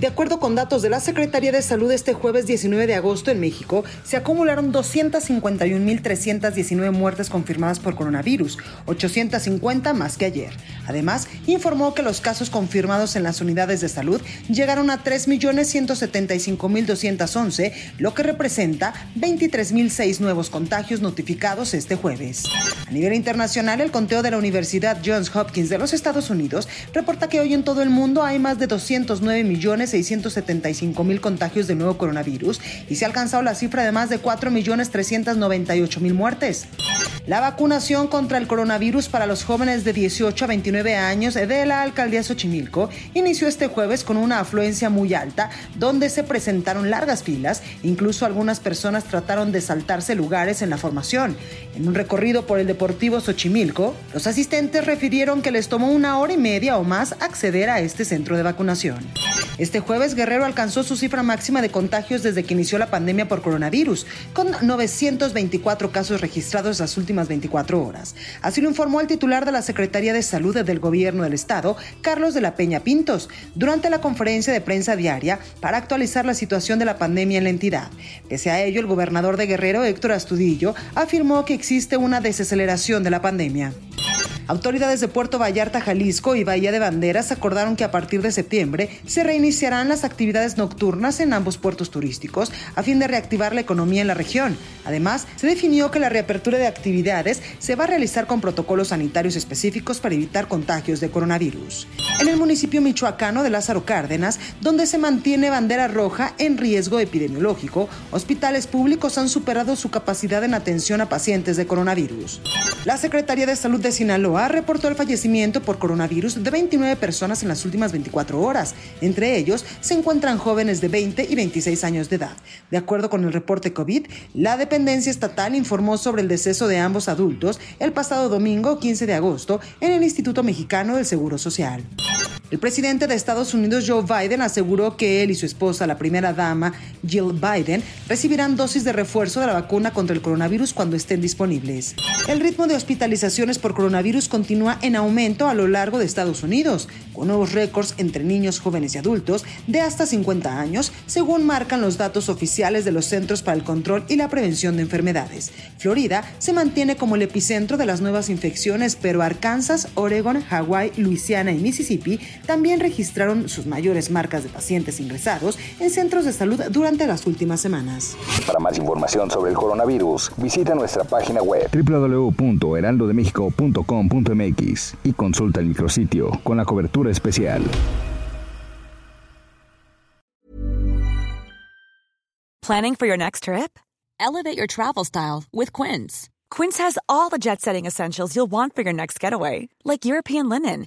De acuerdo con datos de la Secretaría de Salud, este jueves 19 de agosto en México se acumularon 251.319 muertes confirmadas por coronavirus, 850 más que ayer. Además, informó que los casos confirmados en las unidades de salud llegaron a 3.175.211, lo que representa 23.006 nuevos contagios notificados este jueves. A nivel internacional, el conteo de la Universidad Johns Hopkins de los Estados Unidos reporta que hoy en todo el mundo hay más de 209 millones 675 mil contagios de nuevo coronavirus y se ha alcanzado la cifra de más de 4 millones 398 mil muertes. La vacunación contra el coronavirus para los jóvenes de 18 a 29 años de la alcaldía Xochimilco inició este jueves con una afluencia muy alta, donde se presentaron largas filas, incluso algunas personas trataron de saltarse lugares en la formación. En un recorrido por el Deportivo Xochimilco, los asistentes refirieron que les tomó una hora y media o más acceder a este centro de vacunación. Este jueves Guerrero alcanzó su cifra máxima de contagios desde que inició la pandemia por coronavirus, con 924 casos registrados las últimas 24 horas. Así lo informó el titular de la Secretaría de Salud del Gobierno del Estado, Carlos de la Peña Pintos, durante la conferencia de prensa diaria para actualizar la situación de la pandemia en la entidad. Pese a ello, el gobernador de Guerrero, Héctor Astudillo, afirmó que existe una desaceleración de la pandemia. Autoridades de Puerto Vallarta, Jalisco y Bahía de Banderas acordaron que a partir de septiembre se reiniciarán las actividades nocturnas en ambos puertos turísticos a fin de reactivar la economía en la región. Además, se definió que la reapertura de actividades se va a realizar con protocolos sanitarios específicos para evitar contagios de coronavirus. En el municipio michoacano de Lázaro Cárdenas, donde se mantiene bandera roja en riesgo epidemiológico, hospitales públicos han superado su capacidad en atención a pacientes de coronavirus. La Secretaría de Salud de Sinaloa reportó el fallecimiento por coronavirus de 29 personas en las últimas 24 horas. Entre ellos se encuentran jóvenes de 20 y 26 años de edad. De acuerdo con el reporte COVID, la dependencia estatal informó sobre el deceso de ambos adultos el pasado domingo 15 de agosto en el Instituto Mexicano del Seguro Social. El presidente de Estados Unidos, Joe Biden, aseguró que él y su esposa, la primera dama, Jill Biden, recibirán dosis de refuerzo de la vacuna contra el coronavirus cuando estén disponibles. El ritmo de hospitalizaciones por coronavirus continúa en aumento a lo largo de Estados Unidos, con nuevos récords entre niños, jóvenes y adultos de hasta 50 años, según marcan los datos oficiales de los Centros para el Control y la Prevención de Enfermedades. Florida se mantiene como el epicentro de las nuevas infecciones, pero Arkansas, Oregon, Hawái, Luisiana y Mississippi también registraron sus mayores marcas de pacientes ingresados en centros de salud durante las últimas semanas. Para más información sobre el coronavirus, visita nuestra página web www.heraldodemexico.com.mx y consulta el micrositio con la cobertura especial. Planning for your next trip? Elevate your travel style with Quince. Quince has all the jet setting essentials you'll want for your next getaway, like European linen,